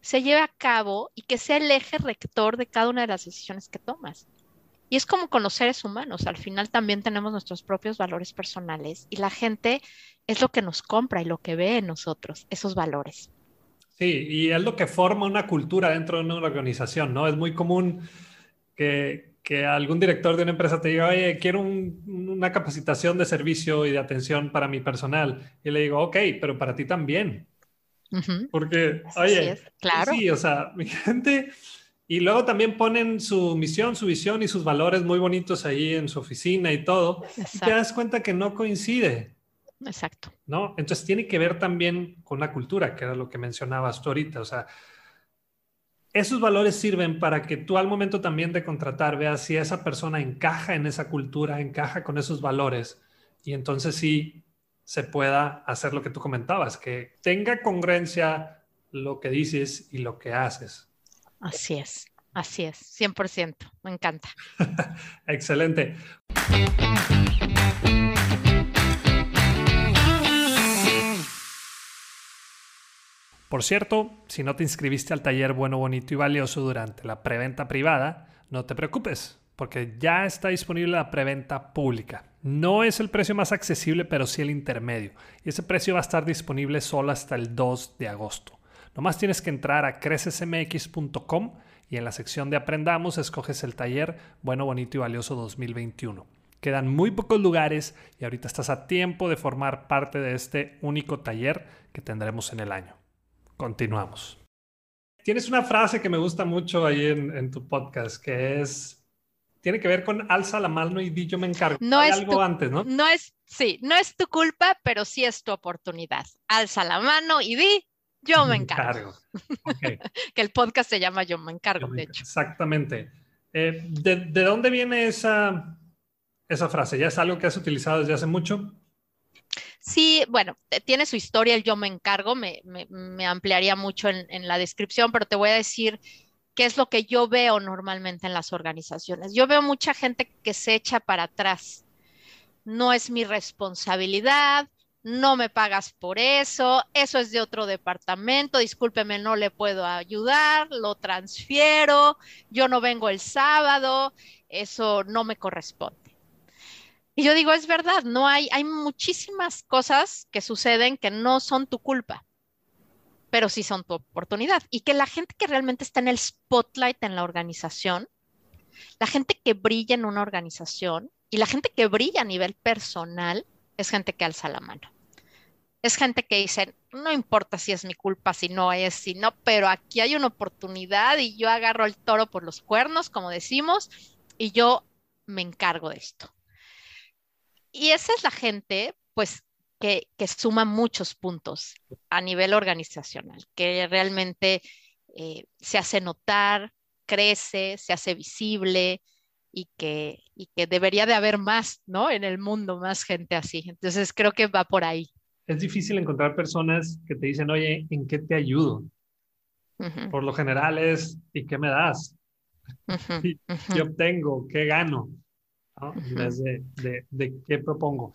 se lleve a cabo y que sea el eje rector de cada una de las decisiones que tomas. Y es como con los seres humanos, al final también tenemos nuestros propios valores personales y la gente es lo que nos compra y lo que ve en nosotros, esos valores. Sí, y es lo que forma una cultura dentro de una organización, ¿no? Es muy común que, algún director de una empresa te diga, oye, quiero una capacitación de servicio y de atención para mi personal. Y le digo, ok, pero para ti también. Porque, oye, claro. sí, o sea, mi [laughs] gente, y luego también ponen su misión, su visión y sus valores muy bonitos ahí en su oficina y todo, y te das cuenta que no coincide. Exacto. ¿No? Entonces tiene que ver también con la cultura, que era lo que mencionabas tú ahorita, o sea, esos valores sirven para que tú al momento también de contratar veas si esa persona encaja en esa cultura, encaja con esos valores, y entonces sí se pueda hacer lo que tú comentabas, que tenga congruencia lo que dices y lo que haces. Así es, así es, 100%, me encanta. [laughs] Excelente. Por cierto, si no te inscribiste al taller bueno, bonito y valioso durante la preventa privada, no te preocupes porque ya está disponible la preventa pública. No es el precio más accesible, pero sí el intermedio. Y ese precio va a estar disponible solo hasta el 2 de agosto. Nomás tienes que entrar a crecesmx.com y en la sección de Aprendamos escoges el taller Bueno, Bonito y Valioso 2021. Quedan muy pocos lugares y ahorita estás a tiempo de formar parte de este único taller que tendremos en el año. Continuamos. Tienes una frase que me gusta mucho ahí en, en tu podcast, que es tiene que ver con alza la mano y di yo me encargo. No es algo antes, ¿no? No es, sí, no es tu culpa, pero sí es tu oportunidad. Alza la mano y di yo me encargo. [laughs] que el podcast se llama Yo me encargo, de hecho. Exactamente. Eh, ¿de, dónde viene esa, esa frase? ¿Ya es algo que has utilizado desde hace mucho? Sí, bueno, tiene su historia, el yo me encargo, me, me, ampliaría mucho en, en, la descripción, pero te voy a decir qué es lo que yo veo normalmente en las organizaciones. Yo veo mucha gente que se echa para atrás. No es mi responsabilidad, no me pagas por eso, eso es de otro departamento, discúlpeme, no le puedo ayudar, lo transfiero, yo no vengo el sábado, eso no me corresponde. Y yo digo, es verdad, no hay, hay muchísimas cosas que suceden que no son tu culpa pero sí son tu oportunidad. Y que la gente que realmente está en el spotlight en la organización, la gente que brilla en una organización y la gente que brilla a nivel personal es gente que alza la mano. Es gente que dice, no importa si es mi culpa, si no es, si no, pero aquí hay una oportunidad y yo agarro el toro por los cuernos, como decimos, y yo me encargo de esto. Y esa es la gente, pues, que, suma muchos puntos a nivel organizacional, que realmente eh, se hace notar, crece, se hace visible y que, y que debería de haber más, ¿no? En el mundo, más gente así. Entonces creo que va por ahí. Es difícil encontrar personas que te dicen, oye, ¿en qué te ayudo? Por lo general es, ¿y qué me das? [laughs] ¿Qué obtengo? ¿Qué gano? En vez de, de, de qué propongo.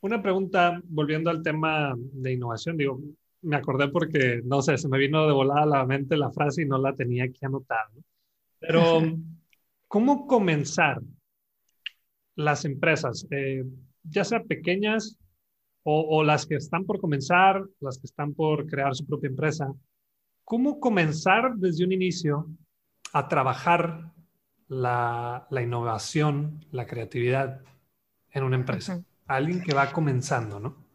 Una pregunta, volviendo al tema de innovación, digo, me acordé porque, no sé, se me vino de volada a la mente la frase y no la tenía aquí anotada. Pero, [laughs] ¿cómo comenzar las empresas, eh, ya sea pequeñas o, las que están por comenzar, las que están por crear su propia empresa? ¿Cómo comenzar desde un inicio a trabajar la, la innovación, la creatividad en una empresa? Alguien que va comenzando, ¿no?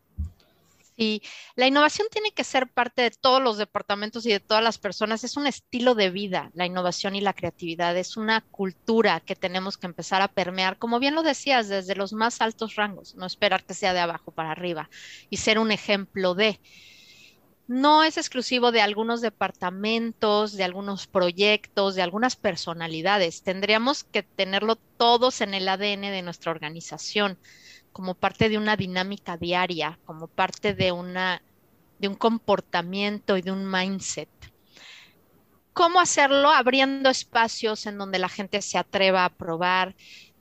Sí, la innovación tiene que ser parte de todos los departamentos y de todas las personas. Es un estilo de vida, la innovación y la creatividad. Es una cultura que tenemos que empezar a permear, como bien lo decías, desde los más altos rangos, no esperar que sea de abajo para arriba y ser un ejemplo de. no es exclusivo de algunos departamentos, de algunos proyectos, de algunas personalidades. Tendríamos que tenerlo todos en el ADN de nuestra organización, como parte de una dinámica diaria, como parte de una de un comportamiento y de un mindset. ¿Cómo hacerlo? Abriendo espacios en donde la gente se atreva a probar,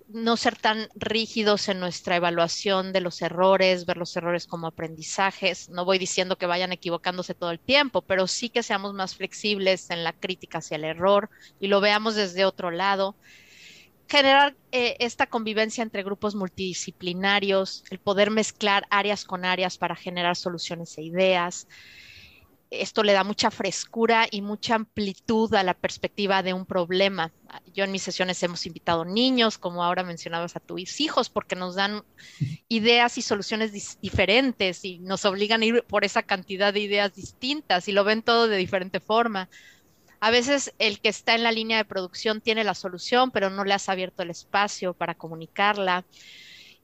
no ser tan rígidos en nuestra evaluación de los errores, ver los errores como aprendizajes. No voy diciendo que vayan equivocándose todo el tiempo, pero sí que seamos más flexibles en la crítica hacia el error y lo veamos desde otro lado. Generar eh, esta convivencia entre grupos multidisciplinarios, el poder mezclar áreas con áreas para generar soluciones e ideas esto le da mucha frescura y mucha amplitud a la perspectiva de un problema. Yo en mis sesiones hemos invitado niños, como ahora mencionabas a tus hijos, porque nos dan ideas y soluciones diferentes y nos obligan a ir por esa cantidad de ideas distintas y lo ven todo de diferente forma. A veces el que está en la línea de producción tiene la solución, pero no le has abierto el espacio para comunicarla.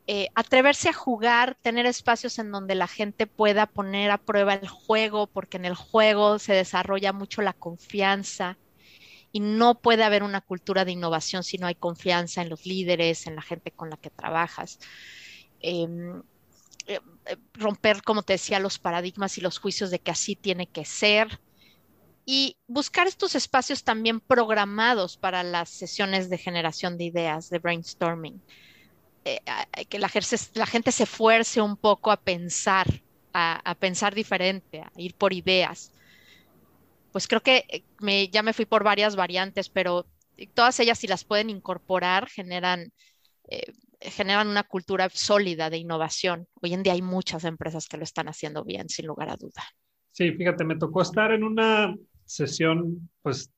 Eh, atreverse a jugar, tener espacios en donde la gente pueda poner a prueba el juego, porque en el juego se desarrolla mucho la confianza y no puede haber una cultura de innovación si no hay confianza en los líderes, en la gente con la que trabajas. Em, eh, eh, romper, como te decía, los paradigmas y los juicios de que así tiene que ser. Y buscar estos espacios también programados para las sesiones de generación de ideas, de brainstorming eh, que la, la, gente se esfuerce un poco a pensar, a, pensar diferente, a ir por ideas. Pues creo que eh, me, ya me fui por varias variantes, pero todas ellas si las pueden incorporar generan, eh, generan una cultura sólida de innovación. Hoy en día hay muchas empresas que lo están haciendo bien, sin lugar a duda. Sí, fíjate, me tocó estar en una sesión, pues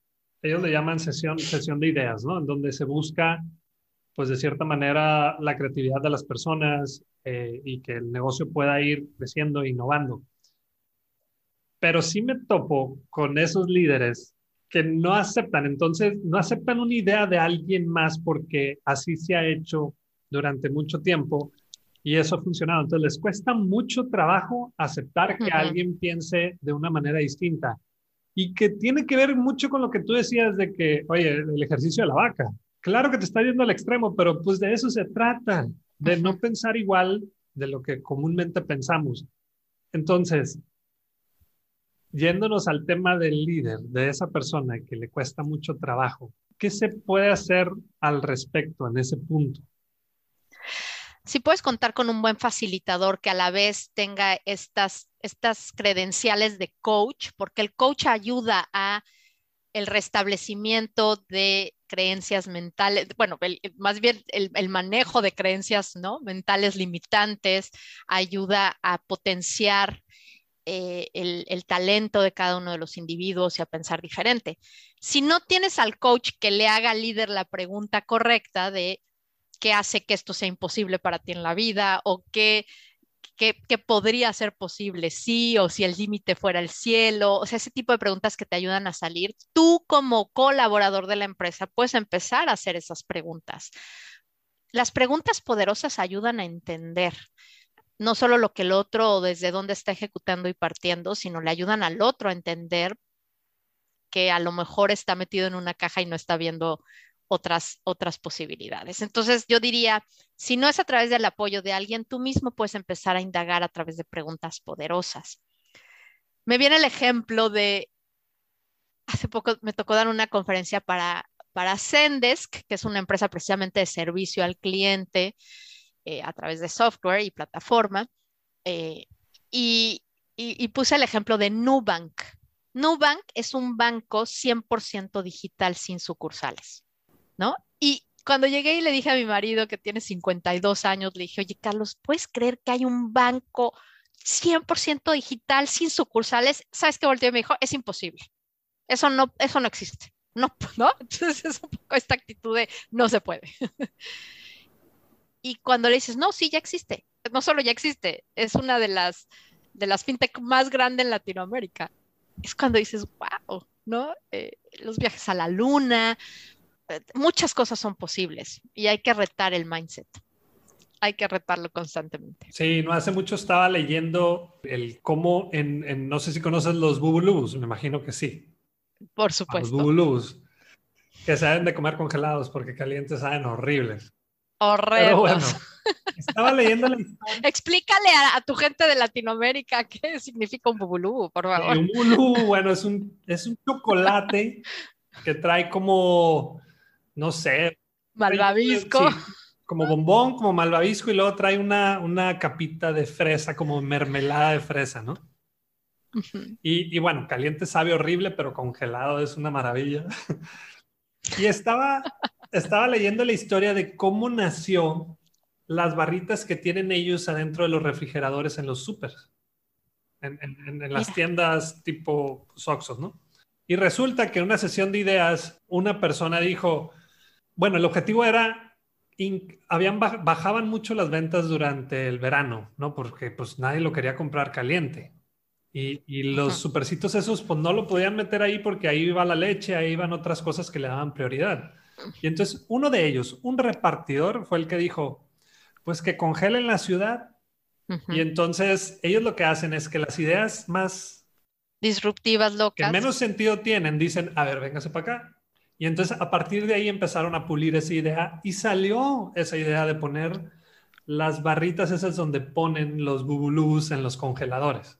ellos le llaman sesión, sesión de ideas, ¿no? En donde se busca pues de cierta manera la creatividad de las personas eh, y que el negocio pueda ir creciendo innovando. Pero sí me topo con esos líderes que no aceptan, entonces no aceptan una idea de alguien más porque así se ha hecho durante mucho tiempo y eso ha funcionado. Entonces les cuesta mucho trabajo aceptar que alguien piense de una manera distinta y que tiene que ver mucho con lo que tú decías de que, oye, el ejercicio de la vaca claro que te está yendo al extremo, pero pues de eso se trata, de no pensar igual de lo que comúnmente pensamos. Entonces, yéndonos al tema del líder, de esa persona que le cuesta mucho trabajo, ¿qué se puede hacer al respecto en ese punto? Si puedes contar con un buen facilitador que a la vez tenga estas, estas credenciales de coach, porque el coach ayuda a el restablecimiento de creencias mentales, bueno, más bien el, manejo de creencias ¿no? mentales limitantes ayuda a potenciar eh, el, el, talento de cada uno de los individuos y a pensar diferente. Si no tienes al coach que le haga al líder la pregunta correcta de qué hace que esto sea imposible para ti en la vida o qué qué, podría ser posible, sí, o si el límite fuera el cielo, o sea, ese tipo de preguntas que te ayudan a salir. Tú como colaborador de la empresa puedes empezar a hacer esas preguntas. Las preguntas poderosas ayudan a entender no solo lo que el otro o desde dónde está ejecutando y partiendo, sino le ayudan al otro a entender que a lo mejor está metido en una caja y no está viendo otras, otras posibilidades. Entonces, yo diría, si no es a través del apoyo de alguien, tú mismo puedes empezar a indagar a través de preguntas poderosas. Me viene el ejemplo de, hace poco me tocó dar una conferencia para, para Zendesk, que es una empresa precisamente de servicio al cliente eh, a través de software y plataforma, eh, y, y puse el ejemplo de Nubank. Nubank es un banco 100% digital sin sucursales. ¿No? Y cuando llegué y le dije a mi marido que tiene 52 años, le dije, oye, Carlos, ¿puedes creer que hay un banco 100% digital sin sucursales? ¿Sabes qué volteó y me dijo? Es imposible. Eso no, eso no existe. No, [laughs] ¿no? Entonces es un poco esta actitud de no se puede. [laughs] y cuando le dices, no, sí, ya existe. No solo ya existe, es una de las, de las fintech más grandes en Latinoamérica. Es cuando dices, wow, ¿no? Eh, los viajes a la luna, muchas cosas son posibles y hay que retar el mindset. hay que retarlo constantemente. Sí, no hace mucho estaba leyendo el cómo en, no sé si conoces los bubulubus, me imagino que sí. Por supuesto. Los bubulubus, que se deben de comer congelados porque calientes saben horribles. Horribles. estaba leyendo la [laughs] Explícale a, tu gente de Latinoamérica [laughs] qué significa un bubulubu, por favor. un bubulubu, bueno, es un, es un chocolate que trae como, no sé. Malvavisco como bombón, como malvavisco y luego trae una, una capita de fresa, como mermelada de fresa, ¿no? y, y, bueno, caliente sabe horrible, pero congelado es una maravilla. [laughs] y estaba, estaba leyendo la historia de cómo nació las barritas que tienen ellos adentro de los refrigeradores en los supers, en, en, en, las tiendas tipo Soxos, ¿no? Y resulta que en una sesión de ideas, una persona dijo, bueno, el objetivo era habían bajaban mucho las ventas durante el verano, ¿no? Porque pues nadie lo quería comprar caliente. Y, y los supercitos esos pues no lo podían meter ahí porque ahí iba la leche, ahí iban otras cosas que le daban prioridad. Y entonces uno de ellos, un repartidor, fue el que dijo, pues que congelen la ciudad. Y entonces ellos lo que hacen es que las ideas más disruptivas, locas, que menos sentido tienen, dicen, a ver, véngase para acá y entonces a partir de ahí empezaron a pulir esa idea y salió esa idea de poner las barritas esas donde ponen los bubulús en los congeladores.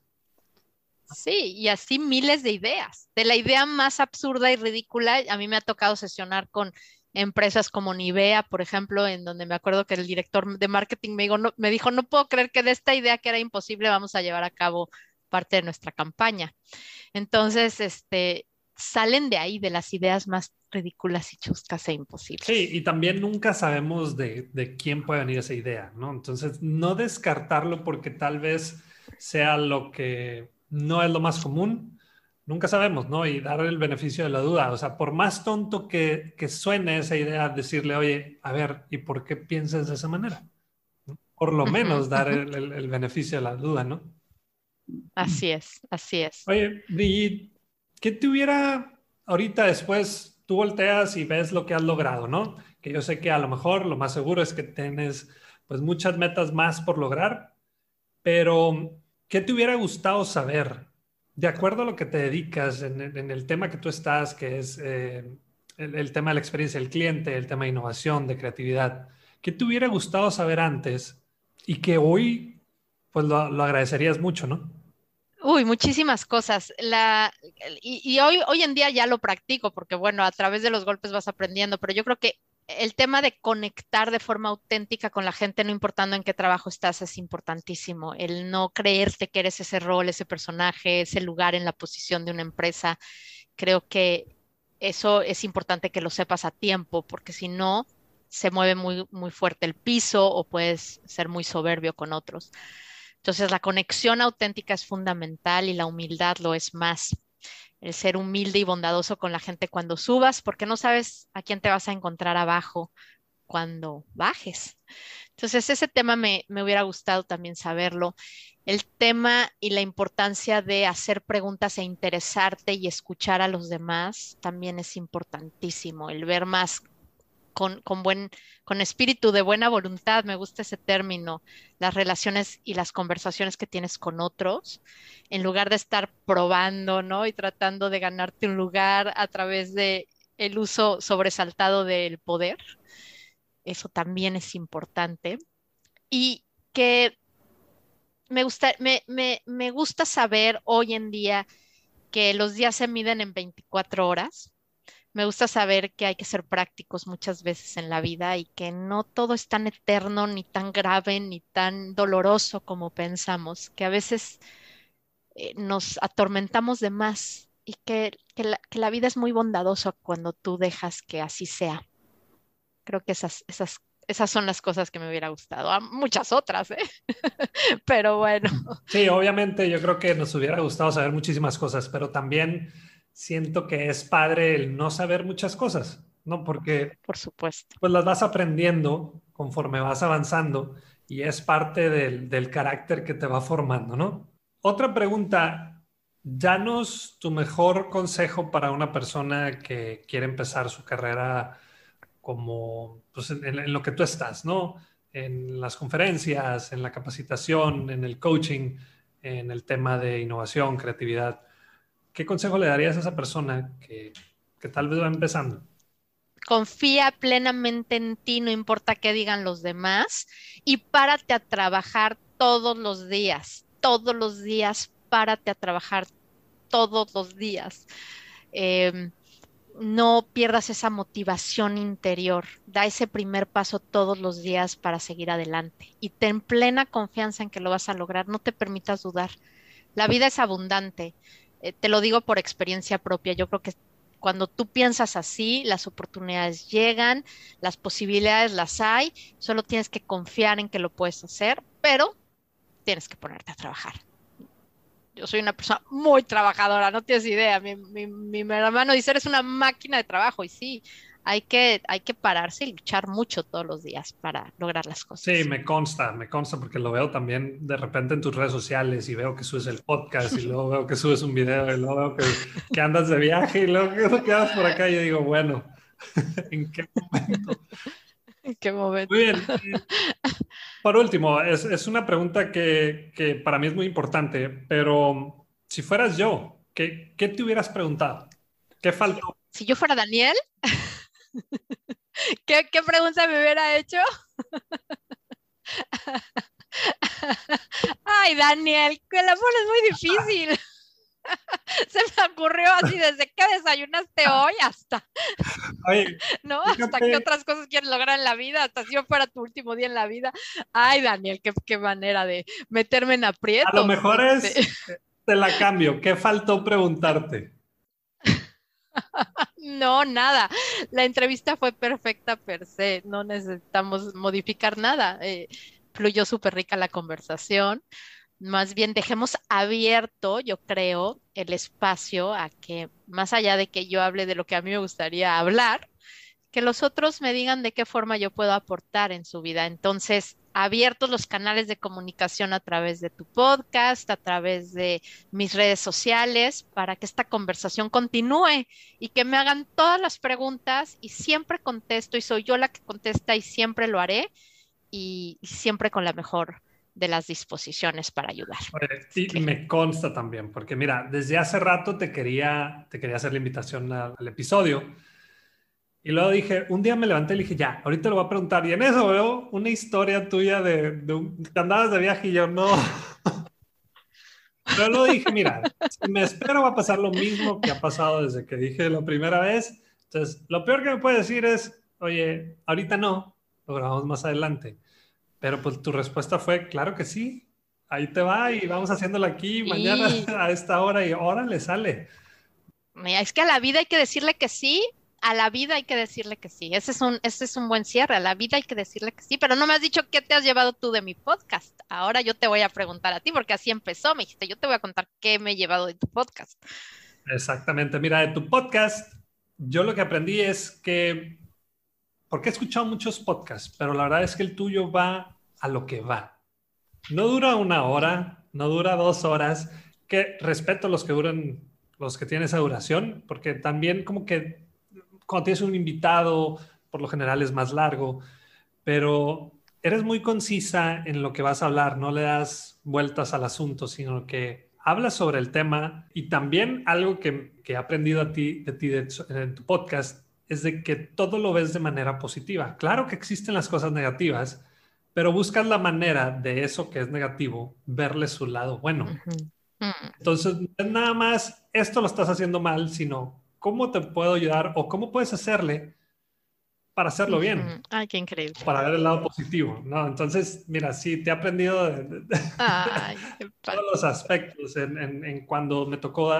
Sí, y así miles de ideas. De la idea más absurda y ridícula, a mí me ha tocado sesionar con empresas como Nivea, por ejemplo, en donde me acuerdo que el director de marketing me dijo, no, me dijo, no puedo creer que de esta idea que era imposible vamos a llevar a cabo parte de nuestra campaña. Entonces, este, salen de ahí, de las ideas más ridículas y chuscas e imposibles. Sí, y también nunca sabemos de, de, quién puede venir esa idea, ¿no? Entonces, no descartarlo porque tal vez sea lo que no es lo más común, nunca sabemos, ¿no? Y dar el beneficio de la duda. O sea, por más tonto que, que suene esa idea, decirle, oye, a ver, ¿y por qué piensas de esa manera? Por lo menos dar [laughs] el, el, beneficio de la duda, ¿no? Así es, así es. Oye, Brigitte, ¿qué te hubiera ahorita después tú volteas y ves lo que has logrado, ¿no? Que yo sé que a lo mejor lo más seguro es que tienes pues muchas metas más por lograr, pero ¿qué te hubiera gustado saber? De acuerdo a lo que te dedicas en, el tema que tú estás, que es eh, el, tema de la experiencia del cliente, el tema de innovación, de creatividad, ¿qué te hubiera gustado saber antes y que hoy pues lo, lo agradecerías mucho, ¿no? Uy, muchísimas cosas. La, y, hoy, hoy en día ya lo practico porque, bueno, a través de los golpes vas aprendiendo, pero yo creo que el tema de conectar de forma auténtica con la gente, no importando en qué trabajo estás, es importantísimo. El no creerte que eres ese rol, ese personaje, ese lugar en la posición de una empresa. Creo que eso es importante que lo sepas a tiempo, porque si no, se mueve muy, muy fuerte el piso o puedes ser muy soberbio con otros. Entonces, la conexión auténtica es fundamental y la humildad lo es más. El ser humilde y bondadoso con la gente cuando subas, porque no sabes a quién te vas a encontrar abajo cuando bajes. Entonces, ese tema me, me hubiera gustado también saberlo. El tema y la importancia de hacer preguntas e interesarte y escuchar a los demás también es importantísimo. El ver más con, buen, con espíritu de buena voluntad, me gusta ese término, las relaciones y las conversaciones que tienes con otros, en lugar de estar probando, ¿no? Y tratando de ganarte un lugar a través de el uso sobresaltado del poder. Eso también es importante. Y que me gusta, me, me, me gusta saber hoy en día que los días se miden en 24 horas me gusta saber que hay que ser prácticos muchas veces en la vida y que no todo es tan eterno, ni tan grave, ni tan doloroso como pensamos, que a veces eh, nos atormentamos de más y que, la, vida es muy bondadosa cuando tú dejas que así sea. Creo que esas, esas, esas son las cosas que me hubiera gustado. Ah, muchas otras, ¿eh? [laughs] pero bueno. Sí, obviamente yo creo que nos hubiera gustado saber muchísimas cosas, pero también siento que es padre el no saber muchas cosas, ¿no? Porque, por supuesto, pues las vas aprendiendo conforme vas avanzando y es parte del, del carácter que te va formando, ¿no? Otra pregunta, danos tu mejor consejo para una persona que quiere empezar su carrera como, pues en, en lo que tú estás, ¿no? en las conferencias, en la capacitación, en el coaching, en el tema de innovación, creatividad. ¿Qué consejo le darías a esa persona que, tal vez va empezando? confía plenamente en ti, no importa qué digan los demás, y párate a trabajar todos los días, todos los días, párate a trabajar todos los días. Em, no pierdas esa motivación interior, da ese primer paso todos los días para seguir adelante y ten plena confianza en que lo vas a lograr, no te permitas dudar. La vida es abundante, eh, te lo digo por experiencia propia, yo creo que cuando tú piensas así, las oportunidades llegan, las posibilidades las hay, solo tienes que confiar en que lo puedes hacer, pero tienes que ponerte a trabajar. Yo soy una persona muy trabajadora, no tienes idea. Mi, mi, mi hermano dice, eres una máquina de trabajo y sí, hay que, hay que pararse y luchar mucho todos los días para lograr las cosas. Sí, me consta, me consta porque lo veo también de repente en tus redes sociales y veo que subes el podcast y luego veo que subes un video y luego veo que, que andas de viaje y luego que quedas por acá y yo digo, bueno, [laughs] ¿en qué momento? ¿En qué momento? Muy bien. Por último, es, es una pregunta que, que, para mí es muy importante, pero si fueras yo, ¿qué, qué te hubieras preguntado? ¿Qué faltó? Si yo fuera Daniel, [laughs] [laughs] ¿Qué, ¿Qué, pregunta me hubiera hecho? [laughs] Ay, Daniel, el amor es muy difícil. [laughs] Se me ocurrió así desde que desayunaste hoy hasta. ¿No? Hasta qué otras cosas quieres lograr en la vida, hasta si yo fuera tu último día en la vida. Ay, Daniel, qué, qué manera de meterme en aprietos. A lo mejor es, este. te la cambio. ¿Qué faltó preguntarte? [laughs] No, nada. La entrevista fue perfecta per se. No necesitamos modificar nada. Eh, fluyó súper rica la conversación. Más bien dejemos abierto, yo creo, el espacio a que, más allá de que yo hable de lo que a mí me gustaría hablar, que los otros me digan de qué forma yo puedo aportar en su vida. Entonces, abiertos los canales de comunicación a través de tu podcast, a través de mis redes sociales, para que esta conversación continúe y que me hagan todas las preguntas y siempre contesto y soy yo la que contesta y siempre lo haré y, siempre con la mejor de las disposiciones para ayudar. Sí, me consta también, porque mira, desde hace rato te quería, te quería hacer la invitación al episodio y luego dije, un día me levanté y dije, ya, ahorita lo voy a preguntar. Y en eso veo una historia tuya de, de un, que andabas de viaje y yo no. [laughs] Pero luego dije, mira, si me espero va a pasar lo mismo que ha pasado desde que dije la primera vez. Entonces, lo peor que me puede decir es, oye, ahorita no, lo grabamos más adelante. Pero pues tu respuesta fue, claro que sí, ahí te va y vamos haciéndolo aquí mañana [laughs] a esta hora y ahora le sale. Es que a la vida hay que decirle que sí a la vida hay que decirle que sí. Ese es, un, ese es un buen cierre. A la vida hay que decirle que sí. Pero no me has dicho qué te has llevado tú de mi podcast. Ahora yo te voy a preguntar a ti, porque así empezó. Me dijiste, yo te voy a contar qué me he llevado de tu podcast. Exactamente. Mira, de tu podcast, yo lo que aprendí es que, porque he escuchado muchos podcasts, pero la verdad es que el tuyo va a lo que va. No dura una hora, no dura dos horas, que respeto los que duran, los que tienen esa duración, porque también como que cuando tienes un invitado, por lo general es más largo, pero eres muy concisa en lo que vas a hablar, no le das vueltas al asunto, sino que hablas sobre el tema y también algo que, he aprendido a ti, de ti en tu podcast es de que todo lo ves de manera positiva. Claro que existen las cosas negativas, pero buscas la manera de eso que es negativo, verle su lado bueno. Mm. Entonces, nada más, esto lo estás haciendo mal, sino ¿cómo te puedo ayudar o cómo puedes hacerle para hacerlo bien? Ay, qué increíble. Para ver el lado positivo, ¿no? Entonces, mira, sí, te he aprendido de, [laughs] todos los aspectos en, cuando me tocó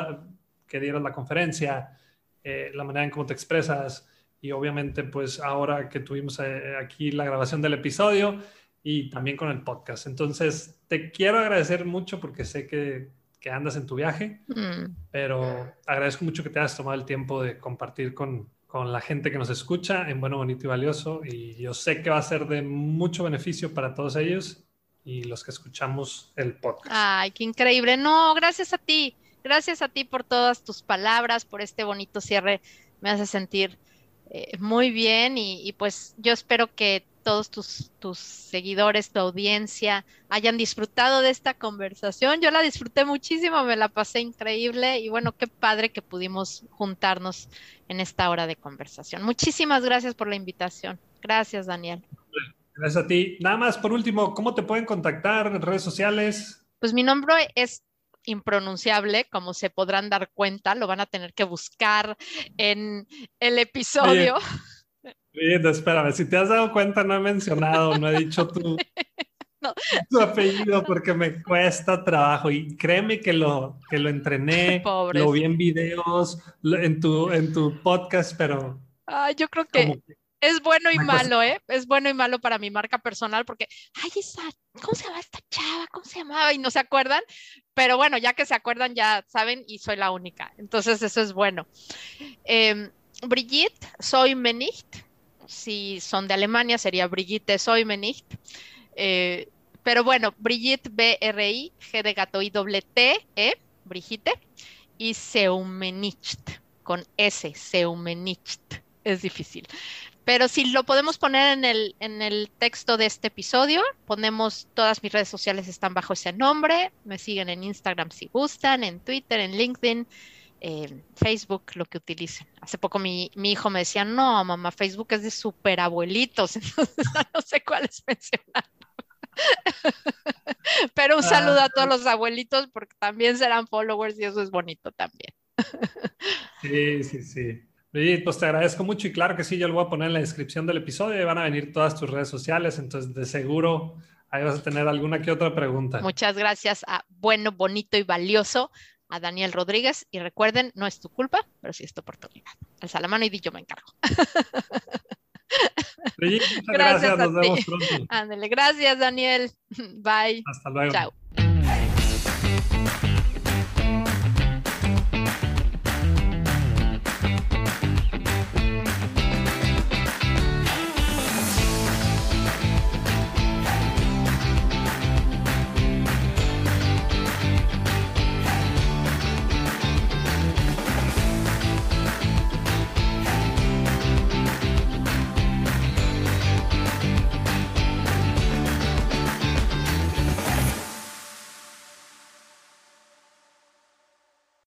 que dieras la conferencia, eh, la manera en cómo te expresas y obviamente pues ahora que tuvimos eh, aquí la grabación del episodio y también con el podcast. Entonces, te quiero agradecer mucho porque sé que que andas en tu viaje, mm. pero agradezco mucho que te hayas tomado el tiempo de compartir con, con, la gente que nos escucha en Bueno, Bonito y Valioso y yo sé que va a ser de mucho beneficio para todos ellos y los que escuchamos el podcast. Ay, qué increíble. No, gracias a ti. Gracias a ti por todas tus palabras, por este bonito cierre. Me hace sentir eh, muy bien y, y, pues yo espero que todos tus, tus seguidores, tu audiencia hayan disfrutado de esta conversación. Yo la disfruté muchísimo, me la pasé increíble y bueno, qué padre que pudimos juntarnos en esta hora de conversación. Muchísimas gracias por la invitación. Gracias, Daniel. Gracias a ti. Nada más, por último, ¿cómo te pueden contactar en redes sociales? Pues mi nombre es impronunciable, como se podrán dar cuenta, lo van a tener que buscar en el episodio. Bien, espérame, si te has dado cuenta, no he mencionado, no he dicho tu, [laughs] tu apellido porque me cuesta trabajo y créeme que lo, que lo entrené, [laughs] lo vi en videos, en tu, en tu podcast, pero... yo creo que, es bueno y malo, ¿eh? Es bueno y malo para mi marca personal porque, ay, esa, ¿cómo se llama esta chava? ¿Cómo se llamaba? Y no se acuerdan, pero bueno, ya que se acuerdan, ya saben y soy la única. Entonces, eso es bueno. Em, Brigitte, soy Menicht. Si son de Alemania, sería Brigitte Soy Menicht. Eh, pero bueno, Brigitte, B-R-I, G de gato y doble T, E, Brigitte, y Seumenicht, con S, Seumenicht. Es difícil. Pero si lo podemos poner en el, en el texto de este episodio, ponemos todas mis redes sociales están bajo ese nombre. Me siguen en Instagram si gustan, en Twitter, en LinkedIn, en Facebook, lo que utilicen. Hace poco mi, mi hijo me decía, no, mamá, Facebook es de superabuelitos, [laughs] entonces no sé cuáles [laughs] mencionar. Pero un saludo a todos ah. los abuelitos porque también serán followers y eso es bonito también. Sí, sí, sí. pues te agradezco mucho y claro que sí, yo lo voy a poner en la descripción del episodio y van a venir todas tus redes sociales, entonces de seguro ahí vas a tener alguna que otra pregunta. Muchas gracias a Bueno, Bonito y Valioso, a Daniel Rodríguez y recuerden, no es tu culpa, pero sí es tu oportunidad. Alza la mano y yo me encargo. [laughs] muchas gracias, nos vemos pronto. Ándale, gracias Daniel. [laughs] Bye. Hasta luego. Chao.